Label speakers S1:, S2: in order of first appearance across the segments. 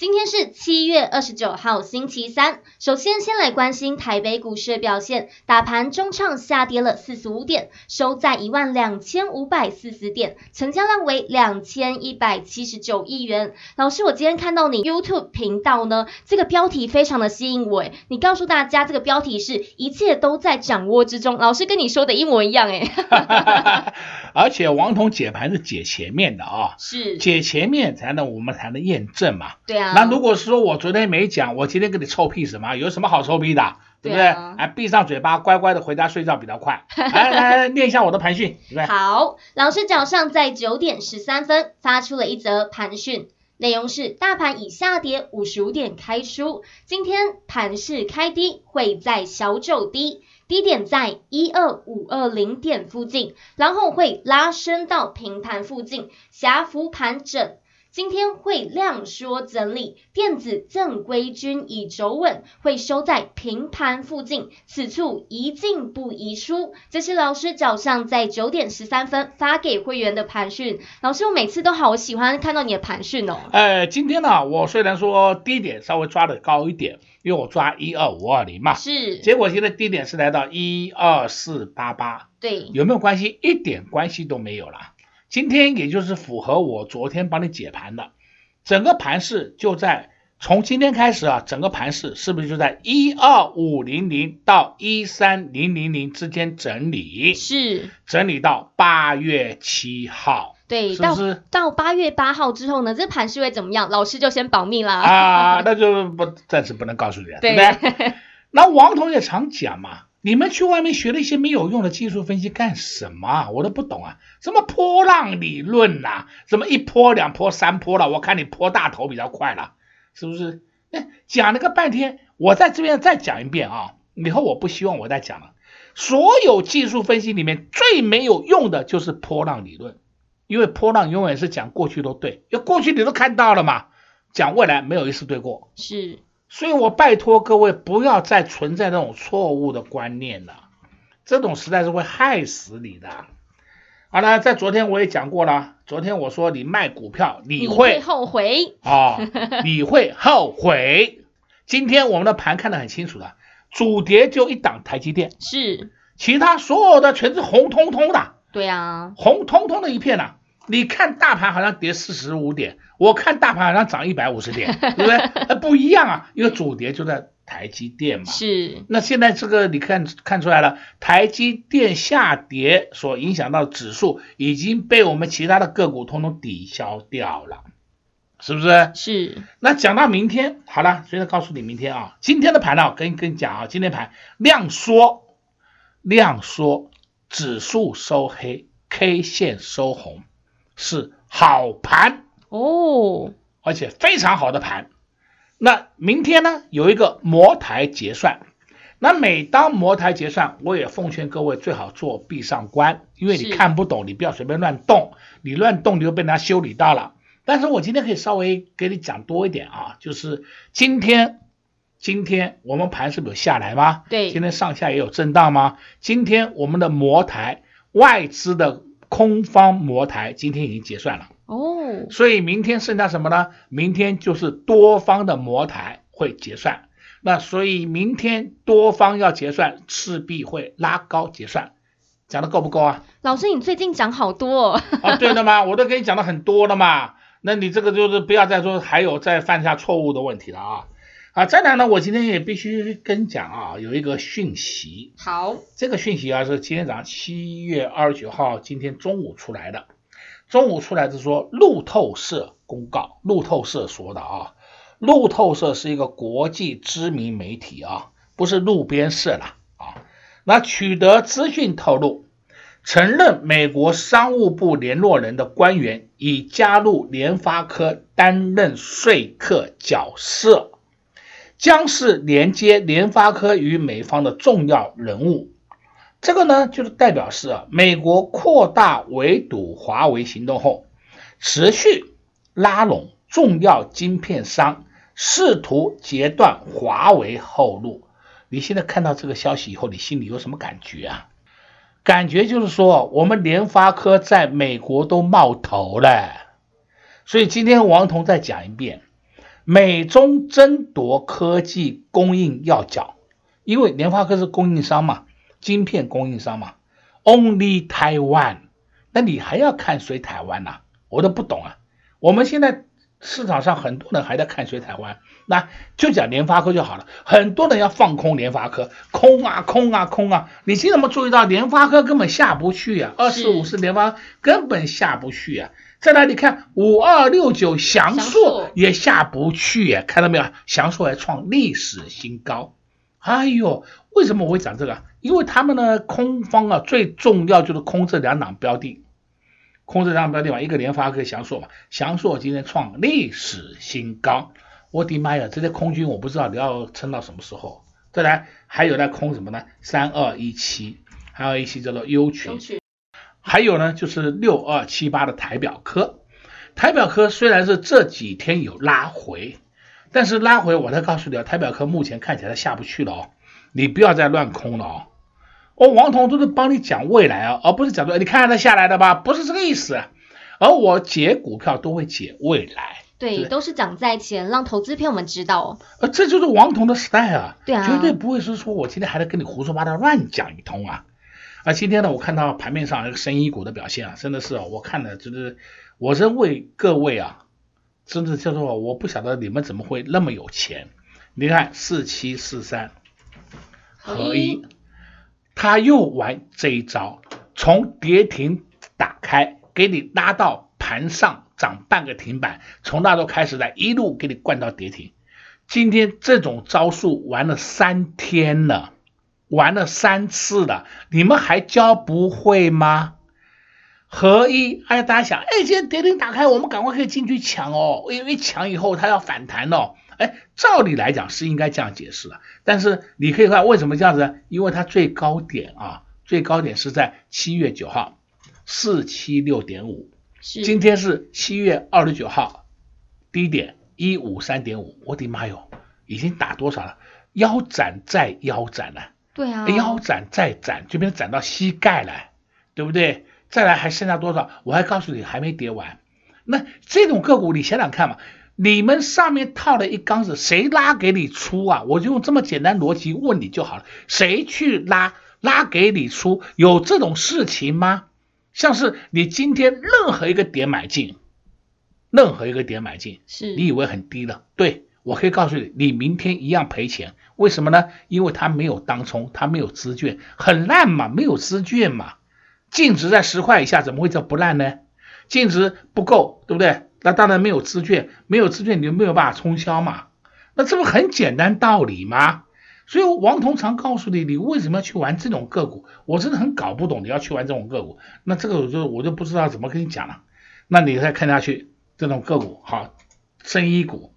S1: 今天是七月二十九号，星期三。首先，先来关心台北股市的表现。大盘中场下跌了四十五点，收在一万两千五百四十点，成交量为两千一百七十九亿元。老师，我今天看到你 YouTube 频道呢，这个标题非常的吸引我。诶，你告诉大家，这个标题是一切都在掌握之中。老师跟你说的一模一样，诶。
S2: 而且王彤解盘是解前面的啊，
S1: 是
S2: 解前面才能我们才能验证嘛。
S1: 对啊。
S2: 那如果说我昨天没讲，我今天跟你臭屁什么？有什么好臭屁的？对不对？哎、啊，闭上嘴巴，乖乖的回家睡觉比较快。来来来，念一下我的盘讯，对不对？
S1: 好，老师早上在九点十三分发出了一则盘讯，内容是大盘以下跌五十五点开出，今天盘势开低，会在小走低，低点在一二五二零点附近，然后会拉升到平盘附近，狭幅盘整。今天会量缩整理，电子正规军已走稳，会收在平盘附近，此处宜进不宜出。这是老师早上在九点十三分发给会员的盘讯。老师，我每次都好喜欢看到你的盘讯哦。
S2: 呃，今天呢，我虽然说低点稍微抓的高一点，因为我抓一二五二零嘛，
S1: 是，
S2: 结果现在低点是来到一二四八八，
S1: 对，
S2: 有没有关系？一点关系都没有了。今天也就是符合我昨天帮你解盘的，整个盘势就在从今天开始啊，整个盘势是不是就在一二五零零到一三零零零之间整理？
S1: 是，整
S2: 理到八月七号。
S1: 对，
S2: 是不是？
S1: 到八月八号之后呢，这盘势会怎么样？老师就先保密了
S2: 啊，那就不暂时不能告诉你了，对，对不对？那王彤也常讲嘛。你们去外面学了一些没有用的技术分析干什么？我都不懂啊！什么波浪理论呐、什么一波两波三波了？我看你波大头比较快了，是不是？那讲了个半天，我在这边再讲一遍啊！以后我不希望我再讲了。所有技术分析里面最没有用的就是波浪理论，因为波浪永远是讲过去都对，因为过去你都看到了嘛，讲未来没有一次对过。
S1: 是。
S2: 所以我拜托各位不要再存在那种错误的观念了，这种实在是会害死你的。好了，在昨天我也讲过了，昨天我说你卖股票你
S1: 会，后悔。
S2: 啊，你会后悔。今天我们的盘看得很清楚的，主跌就一档台积电，
S1: 是，其
S2: 他所有的全是红彤彤的，
S1: 对啊，
S2: 红彤彤的一片呐、啊。你看大盘好像跌四十五点，我看大盘好像涨一百五十点，对不对？不一样啊，因为主跌就在台积电嘛。
S1: 是。那
S2: 现在这个你看看出来了，台积电下跌所影响到指数已经被我们其他的个股通通抵消掉了，是不是？
S1: 是。
S2: 那讲到明天，好了，现在告诉你明天啊，今天的盘呢，跟跟你讲啊，今天盘量缩，量缩，指数收黑，K 线收红。是好盘
S1: 哦，
S2: 而且非常好的盘。那明天呢，有一个茅台结算。那每当茅台结算，我也奉劝各位最好做闭上关，因为你看不懂，你不要随便乱动，你乱动你就被人家修理到了。但是我今天可以稍微给你讲多一点啊，就是今天，今天我们盘是不是有下来吗？
S1: 对，
S2: 今天上下也有震荡吗？今天我们的茅台外资的。空方摩台今天已经结算了
S1: 哦，
S2: 所以明天剩下什么呢？明天就是多方的摩台会结算，那所以明天多方要结算，势必会拉高结算，讲的够不够啊？
S1: 老师，你最近讲好多哦。
S2: 啊，对的嘛，我都给你讲的很多了嘛，那你这个就是不要再说还有再犯下错误的问题了啊。啊，再来呢，我今天也必须跟你讲啊，有一个讯息。
S1: 好，
S2: 这个讯息啊是今天早上七月二十九号今天中午出来的。中午出来是说路透社公告，路透社说的啊，路透社是一个国际知名媒体啊，不是路边社啦啊。那取得资讯透露，承认美国商务部联络人的官员已加入联发科担任说客角色，将是连接联发科与美方的重要人物。这个呢，就是代表是，美国扩大围堵华为行动后，持续拉拢重要晶片商，试图截断华为后路。你现在看到这个消息以后，你心里有什么感觉啊？感觉就是说，我们联发科在美国都冒头了。所以今天王彤再讲一遍，美中争夺科技供应要角，因为联发科是供应商嘛。晶片供应商嘛，Only Taiwan，那你还要看谁台湾呐？我都不懂啊。我们现在市场上很多人还在看谁台湾，那就讲联发科就好了。很多人要放空联发科，空啊空啊空啊！你现在有没有注意到联发科根本下不去啊？二四五四联发根本下不去啊！再来你看五二六九翔硕也下不去啊，看到没有？翔硕还创历史新高。哎呦，为什么我会讲这个？因为他们呢，空方啊，最重要就是空这两档标的，空这两档标的嘛，一个联发科、祥硕嘛，祥硕今天创历史新高，我的妈呀，这些空军我不知道你要撑到什么时候。再来还有在空什么呢？三二一七，还有一些叫做优群，还有呢就是六二七八的台表科，台表科虽然是这几天有拉回，但是拉回我再告诉你啊，台表科目前看起来下不去了哦，你不要再乱空了哦。我王彤都是帮你讲未来啊，而不是讲说你看它下来的吧，不是这个意思。而我解股票都会解未来，
S1: 对，对都是讲在前，让投资朋友们知道。
S2: 呃，这就是王彤的啊，
S1: 对啊，
S2: 绝对不会是说我今天还在跟你胡说八道乱讲一通啊。啊，今天呢，我看到盘面上那个生医股的表现啊，真的是我看的就是，我认为各位啊，真的叫做我不晓得你们怎么会那么有钱。你看四七四三合一。他又玩这一招，从跌停打开，给你拉到盘上涨半个停板，从那时候开始来一路给你灌到跌停。今天这种招数玩了三天了，玩了三次了，你们还教不会吗？合一，哎，大家想，哎，今天跌停打开，我们赶快可以进去抢哦，因为抢以后它要反弹哦。哎，照理来讲是应该这样解释的，但是你可以看为什么这样子呢？因为它最高点啊，最高点是在七月九号四七六点五，今天是七月二十九号，低点一五三点五，我的妈哟，已经打多少了？腰斩再腰斩了，
S1: 对啊，
S2: 腰斩再斩，这边斩到膝盖了，对不对？再来还剩下多少？我还告诉你还没跌完，那这种个股你想想看嘛。你们上面套了一缸子，谁拉给你出啊？我就用这么简单逻辑问你就好了，谁去拉拉给你出？有这种事情吗？像是你今天任何一个点买进，任何一个点买进，
S1: 是
S2: 你以为很低了？对，我可以告诉你，你明天一样赔钱。为什么呢？因为它没有当冲，它没有资券，很烂嘛，没有资券嘛，净值在十块以下，怎么会叫不烂呢？净值不够，对不对？那当然没有资券，没有资券你就没有办法冲销嘛。那这不很简单道理吗？所以王彤常告诉你，你为什么要去玩这种个股？我真的很搞不懂你要去玩这种个股。那这个我就我就不知道怎么跟你讲了。那你再看下去，这种个股好，生医股，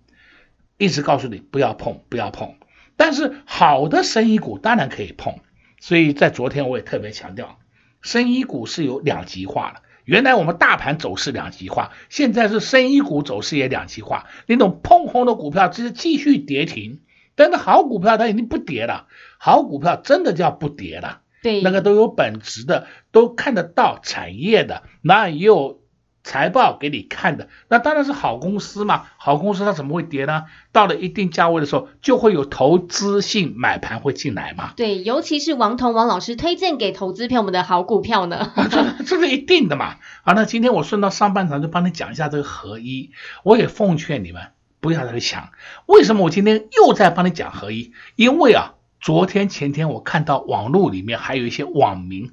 S2: 一直告诉你不要碰，不要碰。但是好的生医股当然可以碰。所以在昨天我也特别强调，生医股是有两极化的。原来我们大盘走势两极化，现在是深一股走势也两极化。那种碰红的股票只是继续跌停，但是好股票它已经不跌了，好股票真的叫不跌了。
S1: 对，
S2: 那个都有本质的，都看得到产业的，那也有。财报给你看的，那当然是好公司嘛。好公司它怎么会跌呢？到了一定价位的时候，就会有投资性买盘会进来嘛。
S1: 对，尤其是王彤王老师推荐给投资朋友们的好股票呢。
S2: 这这是一定的嘛。好，那今天我顺道上半场就帮你讲一下这个合一。我也奉劝你们不要再想。为什么我今天又在帮你讲合一？因为啊。昨天前天我看到网络里面还有一些网民，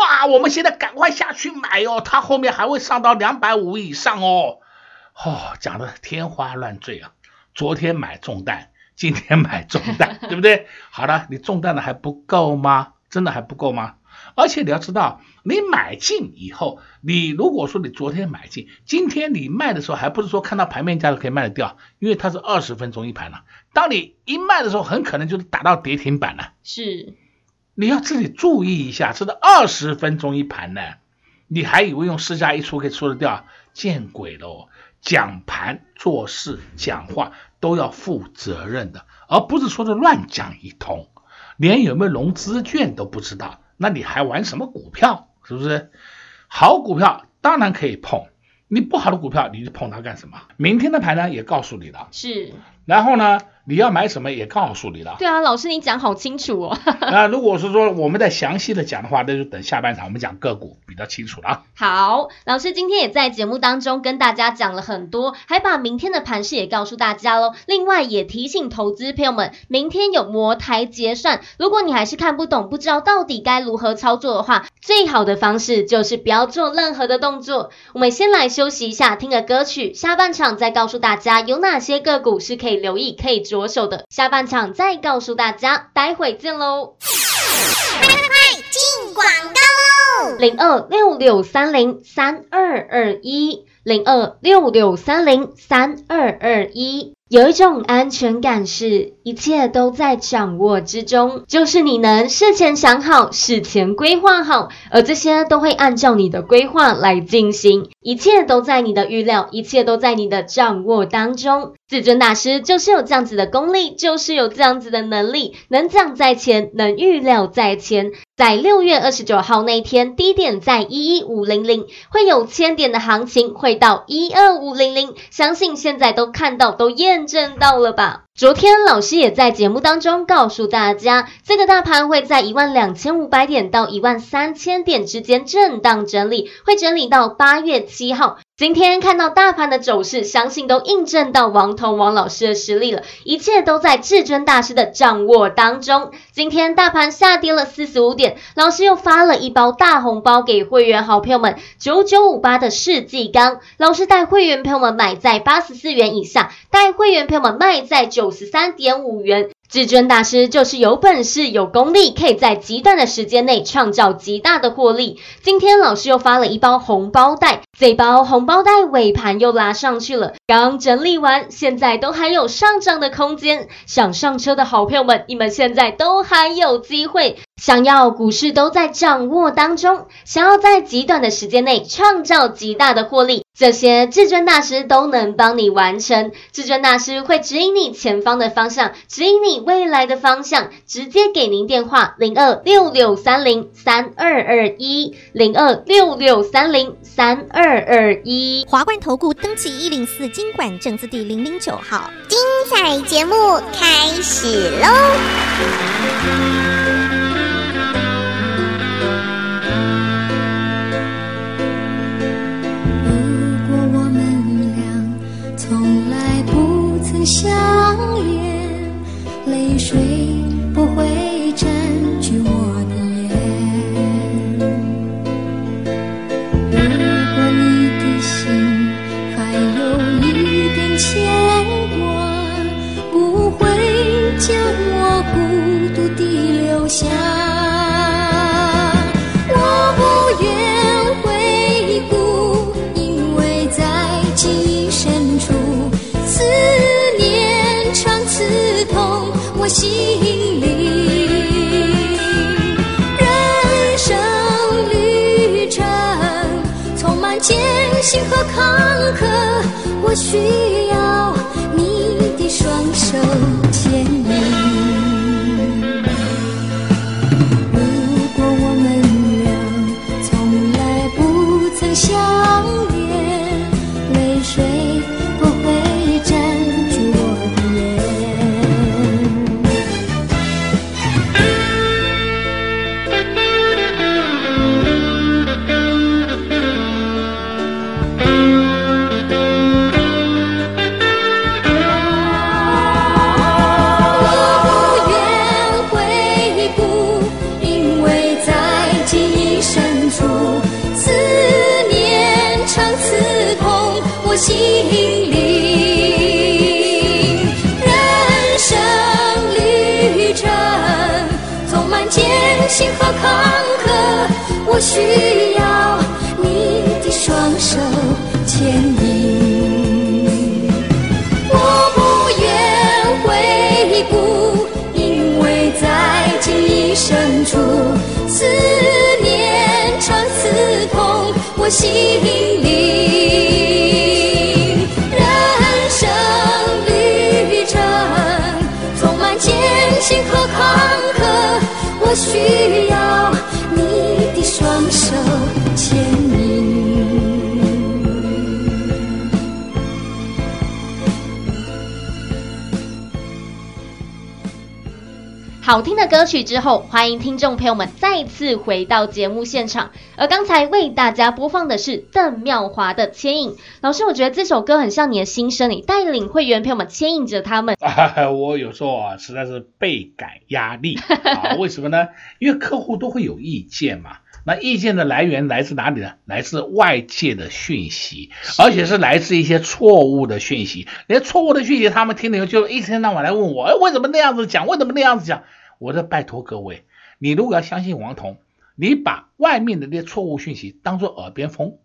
S2: 哇，我们现在赶快下去买哦，它后面还会上到两百五以上哦，哦，讲的天花乱坠啊！昨天买中弹，今天买中弹，对不对？好了，你中弹的还不够吗？真的还不够吗？而且你要知道，你买进以后，你如果说你昨天买进，今天你卖的时候，还不是说看到盘面价就可以卖得掉，因为它是二十分钟一盘了。当你一卖的时候，很可能就是打到跌停板了。
S1: 是，
S2: 你要自己注意一下，这是二十分钟一盘呢，你还以为用市价一出可以出得掉？见鬼喽！讲盘、做事、讲话都要负责任的，而不是说的乱讲一通，连有没有融资券都不知道。那你还玩什么股票？是不是？好股票当然可以碰，你不好的股票你去碰它干什么？明天的盘呢也告诉你了。
S1: 是。
S2: 然后呢，你要买什么也告诉你了。
S1: 对啊，老师你讲好清楚哦。
S2: 那如果是说我们再详细的讲的话，那就等下半场我们讲个股比较清楚了啊。
S1: 好，老师今天也在节目当中跟大家讲了很多，还把明天的盘势也告诉大家喽。另外也提醒投资朋友们，明天有摩台结算，如果你还是看不懂，不知道到底该如何操作的话，最好的方式就是不要做任何的动作。我们先来休息一下，听个歌曲，下半场再告诉大家有哪些个股是可以留意、可以着手的。下半场再告诉大家，待会见喽！
S3: 快快快，进广告喽！
S1: 零二六六三零三二二一，零二六六三零三二二一。有一种安全感是，一切都在掌握之中，就是你能事前想好，事前规划好，而这些都会按照你的规划来进行，一切都在你的预料，一切都在你的掌握当中。至尊大师就是有这样子的功力，就是有这样子的能力，能讲在前，能预料在前。在六月二十九号那天，低点在一一五零零，会有千点的行情，会到一二五零零，相信现在都看到，都验证到了吧？昨天老师也在节目当中告诉大家，这个大盘会在一万两千五百点到一万三千点之间震荡整理，会整理到八月七号。今天看到大盘的走势，相信都印证到王彤王老师的实力了，一切都在至尊大师的掌握当中。今天大盘下跌了四十五点，老师又发了一包大红包给会员好朋友们，九九五八的世纪钢，老师带会员朋友们买在八十四元以下，带会员朋友们卖在九十三点五元。至尊大师就是有本事、有功力，可以在极短的时间内创造极大的获利。今天老师又发了一包红包袋，这包红包袋尾盘又拉上去了，刚整理完，现在都还有上涨的空间。想上车的好朋友们，你们现在都还有机会。想要股市都在掌握当中，想要在极短的时间内创造极大的获利，这些至尊大师都能帮你完成。至尊大师会指引你前方的方向，指引你未来的方向，直接给您电话零二六六三零三二二一零二六六三零三二二一。
S3: 华冠投顾登记一零四金管证字第零零九号，精彩节目开始喽！想，我不愿回顾，因为在记忆深处，思念常刺痛我心里。人生旅程充满艰辛和坎坷，我需。我需要你的双手牵引。我不愿回顾，因为在记忆深处，思念常刺痛我心灵。我
S1: 好听的歌曲之后，欢迎听众朋友们再次回到节目现场。而刚才为大家播放的是邓妙华的《牵引》。老师，我觉得这首歌很像你的心声，你带领会员朋友们牵引着他们。
S2: 啊，我有时候啊，实在是倍感压力啊。为什么呢？因为客户都会有意见嘛。那意见的来源来自哪里呢？来自外界的讯息，而且是来自一些错误的讯息。连错误的讯息，他们听了以后就一天到晚来问我，哎，为什么那样子讲？为什么那样子讲？我在拜托各位，你如果要相信王彤，你把外面的那些错误讯息当做耳边风。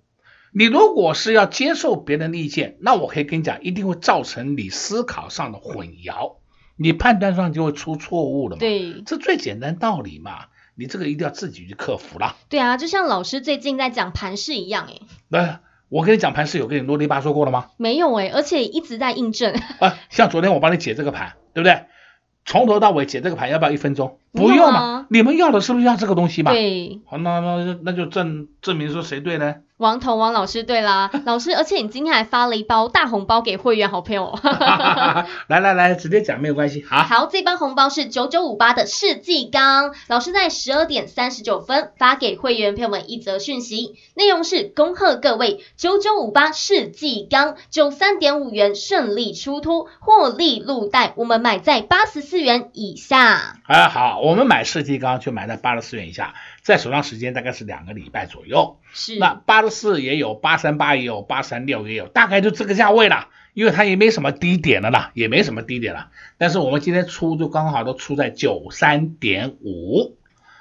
S2: 你如果是要接受别人的意见，那我可以跟你讲，一定会造成你思考上的混淆，你判断上就会出错误了嘛。
S1: 对，
S2: 这最简单道理嘛，你这个一定要自己去克服了。
S1: 对啊，就像老师最近在讲盘势一样，诶
S2: 那我跟你讲盘势，有跟你啰里吧嗦过了吗？
S1: 没有诶，而且一直在印证。
S2: 啊，像昨天我帮你解这个盘，对不对？从头到尾解这个牌要不要一分钟？不用嘛，你们要的是不是要这个东西嘛？
S1: 对，
S2: 好，那那那就证证明说谁对呢？
S1: 王彤王老师对啦，老师，而且你今天还发了一包大红包给会员好朋友。
S2: 来来来，直接讲没有关系。好，
S1: 好，这包红包是九九五八的世纪钢，老师在十二点三十九分发给会员朋友们一则讯息，内容是恭贺各位九九五八世纪钢九三点五元顺利出脱，获利入袋，我们买在八十四元以下。
S2: 啊，好，我们买世纪钢就买在八十四元以下。在手上时间大概是两个礼拜左右，
S1: 是
S2: 那八十四也有，八三八也有，八三六也有，大概就这个价位了，因为它也没什么低点了啦，也没什么低点了。但是我们今天出就刚好都出在九三点五，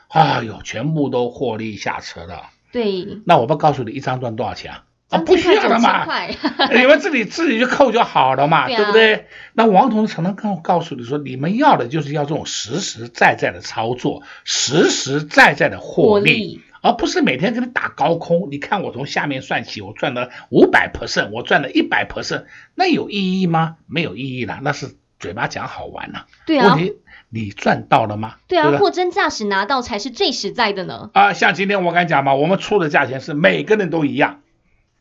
S2: 哎呦，全部都获利下车了。
S1: 对，
S2: 那我不告诉你一张赚多少钱啊？啊，不需要了嘛，你们自己自己去扣就好了嘛，对，啊、对不对？那王同志常常告告诉你说，你们要的就是要这种实实在在的操作，实实在在的获利，而不是每天给你打高空。你看我从下面算起，我赚了五百 percent，我赚了一百 percent，那有意义吗？没有意义了，那是嘴巴讲好玩了。
S1: 对啊，
S2: 问题你赚到了吗？
S1: 对啊，货真价实拿到才是最实在的呢。
S2: 啊，像今天我跟你讲嘛，我们出的价钱是每个人都一样。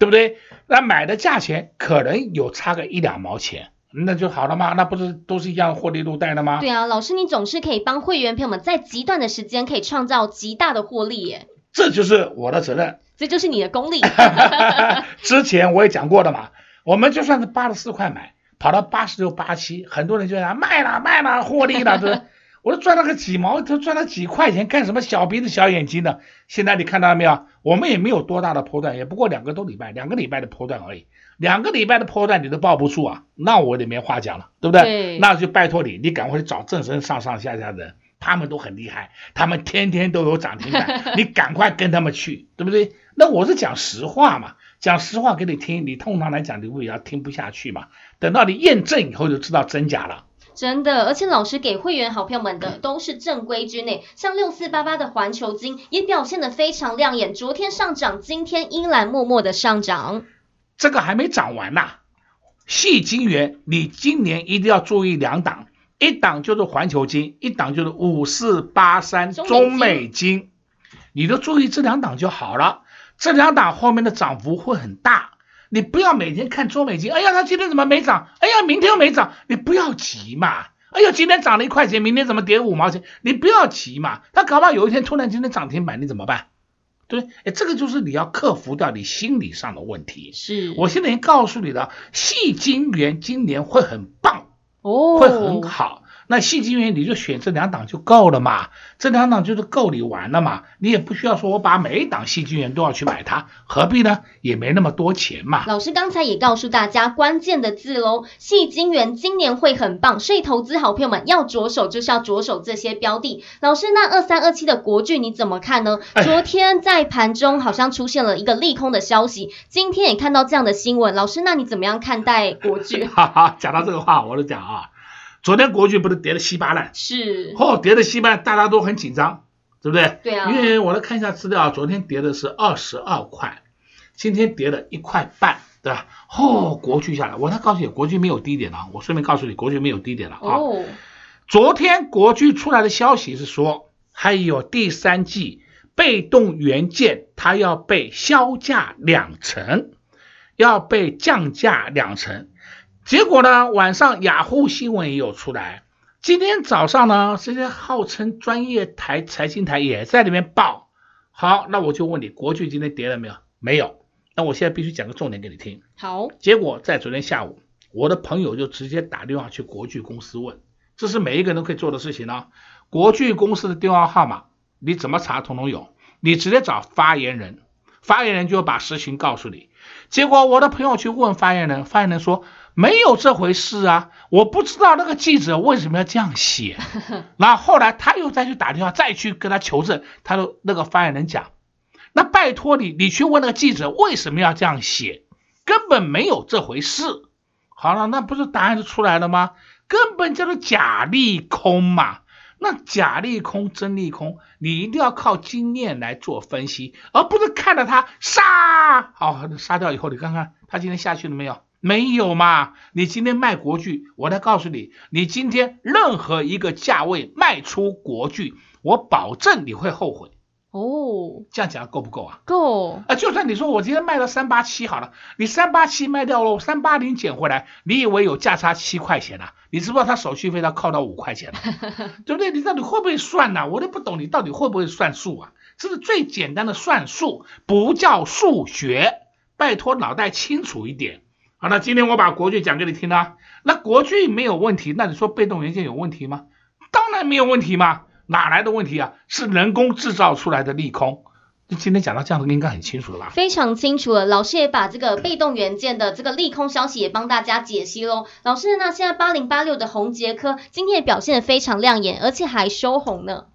S2: 对不对？那买的价钱可能有差个一两毛钱，那就好了嘛，那不是都是一样获利入袋的吗？
S1: 对啊，老师你总是可以帮会员朋友们在极短的时间可以创造极大的获利耶。
S2: 这就是我的责任，
S1: 这就是你的功力。
S2: 之前我也讲过的嘛，我们就算是八十四块买，跑到八十六、八七，很多人就讲卖了卖了，获利了，这。我都赚了个几毛，都赚了几块钱，干什么小鼻子小眼睛的？现在你看到了没有？我们也没有多大的波段，也不过两个多礼拜，两个礼拜的波段而已。两个礼拜的波段你都抱不住啊，那我也没话讲了，对不对？对。那就拜托你，你赶快去找正身上上下下的人，他们都很厉害，他们天天都有涨停板，你赶快跟他们去，对不对？那我是讲实话嘛，讲实话给你听，你通常来讲你也要听不下去嘛。等到你验证以后就知道真假了。
S1: 真的，而且老师给会员好朋友们的都是正规军诶，像六四八八的环球金也表现得非常亮眼，昨天上涨，今天依然默默的上涨。
S2: 这个还没涨完呢，矽晶圆，你今年一定要注意两档，一档就是环球金，一档就是五四八三中美金，你都注意这两档就好了，这两档后面的涨幅会很大。你不要每天看中美金，哎呀，它今天怎么没涨？哎呀，明天又没涨，你不要急嘛。哎呀，今天涨了一块钱，明天怎么跌五毛钱？你不要急嘛。它搞不好有一天突然今天涨停板，你怎么办？对？哎，这个就是你要克服掉你心理上的问题。
S1: 是，
S2: 我现在已经告诉你了，细金元今年会很棒，
S1: 哦，
S2: 会很好。那矽晶圆你就选这两档就够了嘛，这两档就是够你玩了嘛，你也不需要说我把每一档矽晶圆都要去买它，何必呢？也没那么多钱嘛。
S1: 老师刚才也告诉大家关键的字喽，细金元今年会很棒，所以投资好朋友们要着手就是要着手这些标的。老师，那二三二七的国剧你怎么看呢？昨天在盘中好像出现了一个利空的消息，今天也看到这样的新闻，老师，那你怎么样看待国剧？
S2: 哈哈，讲到这个话，我就讲啊。昨天国剧不是跌的稀巴烂，
S1: 是，
S2: 哦，跌的稀巴烂，大家都很紧张，对不对？
S1: 对啊。
S2: 因为我来看一下资料，昨天跌的是二十二块，今天跌了一块半，对吧？哦，国剧下来，我再告诉你，国剧没有低点了，我顺便告诉你，国剧没有低点了啊。哦。昨天国剧出来的消息是说，还有第三季被动元件它要被削价两成，要被降价两成。结果呢，晚上雅虎新闻也有出来。今天早上呢，这些号称专业台财经台也在里面报。好，那我就问你，国巨今天跌了没有？没有。那我现在必须讲个重点给你听。
S1: 好。
S2: 结果在昨天下午，我的朋友就直接打电话去国巨公司问，这是每一个人都可以做的事情呢。国巨公司的电话号码，你怎么查，统统有。你直接找发言人，发言人就会把实情告诉你。结果我的朋友去问发言人，发言人说。没有这回事啊！我不知道那个记者为什么要这样写。然后后来他又再去打电话，再去跟他求证。他说那个发言人讲：“那拜托你，你去问那个记者为什么要这样写，根本没有这回事。”好了，那不是答案就出来了吗？根本叫做假利空嘛。那假利空真利空，你一定要靠经验来做分析，而不是看着他杀。好，杀掉以后，你看看他今天下去了没有？没有嘛？你今天卖国剧，我来告诉你，你今天任何一个价位卖出国剧，我保证你会后悔。哦，这样讲够不够啊？
S1: 够。
S2: 啊，就算你说我今天卖到三八七好了，你三八七卖掉了，三八零捡回来，你以为有价差七块钱啊？你知不知道他手续费要扣到五块钱了？对不对？你到底会不会算呢、啊？我都不懂你到底会不会算数啊？这是最简单的算数，不叫数学，拜托脑袋清楚一点。好，那今天我把国剧讲给你听了，那国剧没有问题，那你说被动元件有问题吗？当然没有问题嘛，哪来的问题啊？是人工制造出来的利空。今天讲到这样子，应该很清楚了吧？
S1: 非常清楚了，老师也把这个被动元件的这个利空消息也帮大家解析喽。老师，那现在八零八六的宏杰科今天也表现的非常亮眼，而且还收红呢。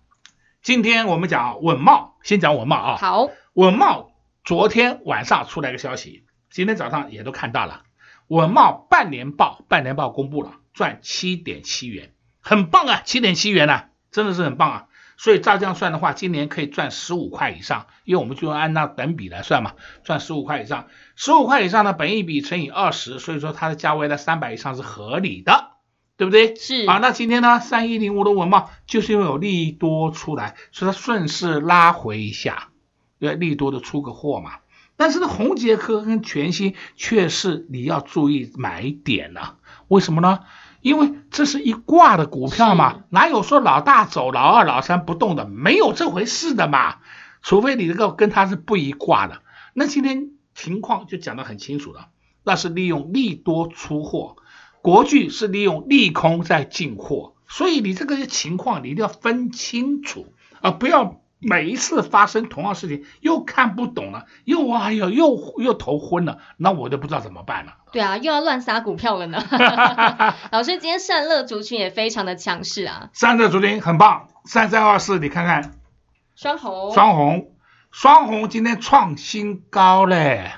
S2: 今天我们讲稳茂，先讲稳茂啊。
S1: 好，
S2: 稳茂昨天晚上出来个消息，今天早上也都看到了。稳懋半年报，半年报公布了，赚七点七元，很棒啊，七点七元啊，真的是很棒啊。所以照这样算的话，今年可以赚十五块以上，因为我们就按那等比来算嘛，赚十五块以上，十五块以上呢，本一比乘以二十，所以说它的价位在三百以上是合理的，对不对？
S1: 是
S2: 啊，那今天呢，三一零五的文茂就是因为有利多出来，所以它顺势拉回一下，因为利多的出个货嘛。但是呢，红杰科跟全新却是你要注意买点呢，啊，为什么呢？因为这是一挂的股票嘛，哪有说老大走，老二、老三不动的？没有这回事的嘛，除非你这个跟他是不一挂的。那今天情况就讲得很清楚了，那是利用利多出货，国巨是利用利空在进货，所以你这个情况你一定要分清楚啊，不要。每一次发生同样事情，又看不懂了，又哎呀，又又头昏了，那我就不知道怎么办了。
S1: 对啊，又要乱杀股票了呢。老师，今天散热族群也非常的强势啊。
S2: 散热族群很棒，三三二四，你看看。
S1: 双红。
S2: 双红，双红今天创新高嘞。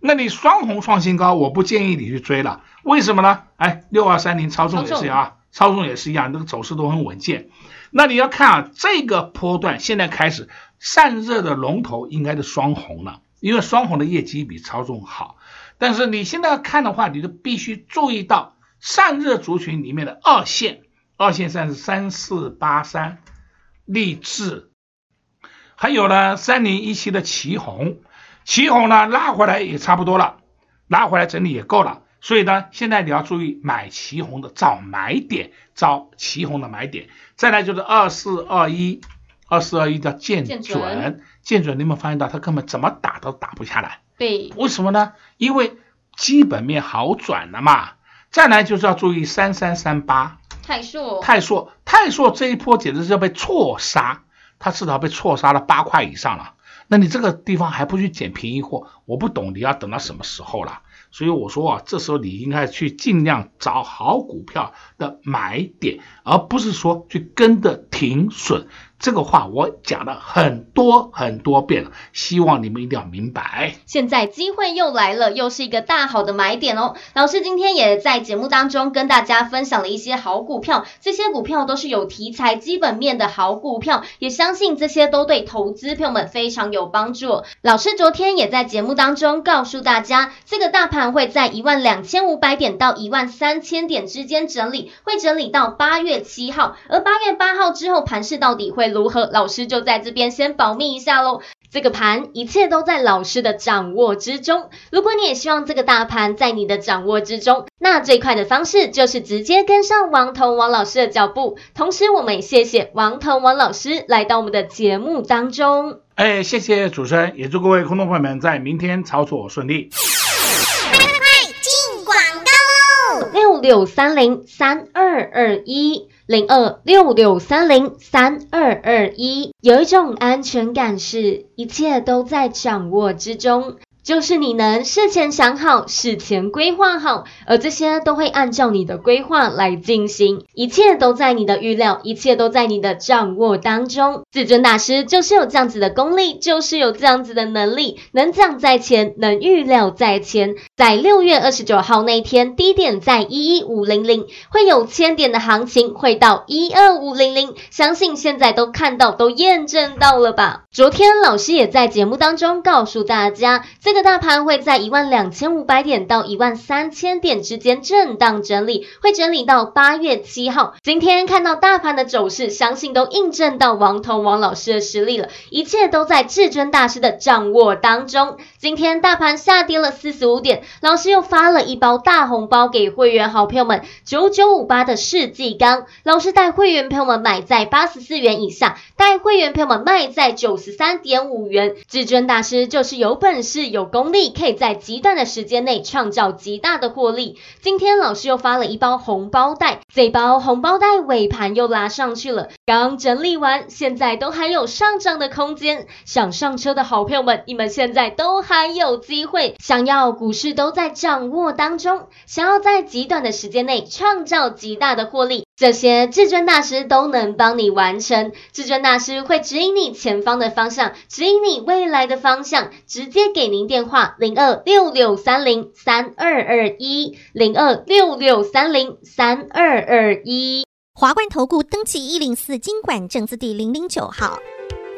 S2: 那你双红创新高，我不建议你去追了。为什么呢？哎，六二三零超重也是啊，超重也是一样，那个走势都很稳健。那你要看啊，这个波段现在开始散热的龙头应该是双红了，因为双红的业绩比超重好。但是你现在要看的话，你就必须注意到散热族群里面的二线，二线算是三四八三，力智，还有呢三零一七的奇鋐，奇鋐呢拉回来也差不多了，拉回来整理也够了。所以呢，现在你要注意买旗红的找买点，找旗红的买点。再来就是二四二一，二四二一叫见准，见准，你有没有发现到它根本怎么打都打不下来？
S1: 对，
S2: 为什么呢？因为基本面好转了嘛。再来就是要注意三三三八，
S1: 泰硕，
S2: 泰硕，泰硕这一波简直是要被错杀，他至少被错杀了八块以上了。那你这个地方还不去捡便宜货，我不懂你要等到什么时候了。所以我说啊，这时候你应该去尽量找好股票的买点，而不是说去跟着停损。这个话我讲了很多很多遍了，希望你们一定要明白。
S1: 现在机会又来了，又是一个大好的买点哦。老师今天也在节目当中跟大家分享了一些好股票，这些股票都是有题材、基本面的好股票，也相信这些都对投资朋友们非常有帮助。老师昨天也在节目当中告诉大家，这个大盘会在一万两千五百点到一万三千点之间整理，会整理到八月七号，而八月八号之后盘势到底会如何？老师就在这边先保密一下喽。这个盘一切都在老师的掌握之中。如果你也希望这个大盘在你的掌握之中，那最快的方式就是直接跟上王彤王老师的脚步。同时，我们也谢谢王彤王老师来到我们的节目当中。
S2: 哎，谢谢主持人，也祝各位空众朋友们在明天操作顺利。
S3: 快快快进广告喽！
S1: 六六三零三二二一。零二六六三零三二二一，有一种安全感，是一切都在掌握之中。就是你能事前想好，事前规划好，而这些都会按照你的规划来进行，一切都在你的预料，一切都在你的掌握当中。至尊大师就是有这样子的功力，就是有这样子的能力，能讲在前，能预料在前。在六月二十九号那天，低点在一一五零零，会有千点的行情，会到一二五零零，相信现在都看到，都验证到了吧？昨天老师也在节目当中告诉大家，这。这个大盘会在一万两千五百点到一万三千点之间震荡整理，会整理到八月七号。今天看到大盘的走势，相信都印证到王彤王老师的实力了。一切都在至尊大师的掌握当中。今天大盘下跌了四十五点，老师又发了一包大红包给会员好朋友们，九九五八的世纪钢，老师带会员朋友们买在八十四元以下，带会员朋友们卖在九十三点五元。至尊大师就是有本事有。功力可以在极短的时间内创造极大的获利。今天老师又发了一包红包袋，这包红包袋尾盘又拉上去了，刚整理完，现在都还有上涨的空间。想上车的好朋友们，你们现在都还有机会。想要股市都在掌握当中，想要在极短的时间内创造极大的获利。这些至尊大师都能帮你完成，至尊大师会指引你前方的方向，指引你未来的方向，直接给您电话零二六六三零三二二一零二六六三零三二二一。
S4: 华冠投顾登记一零四经管证字第零零九号。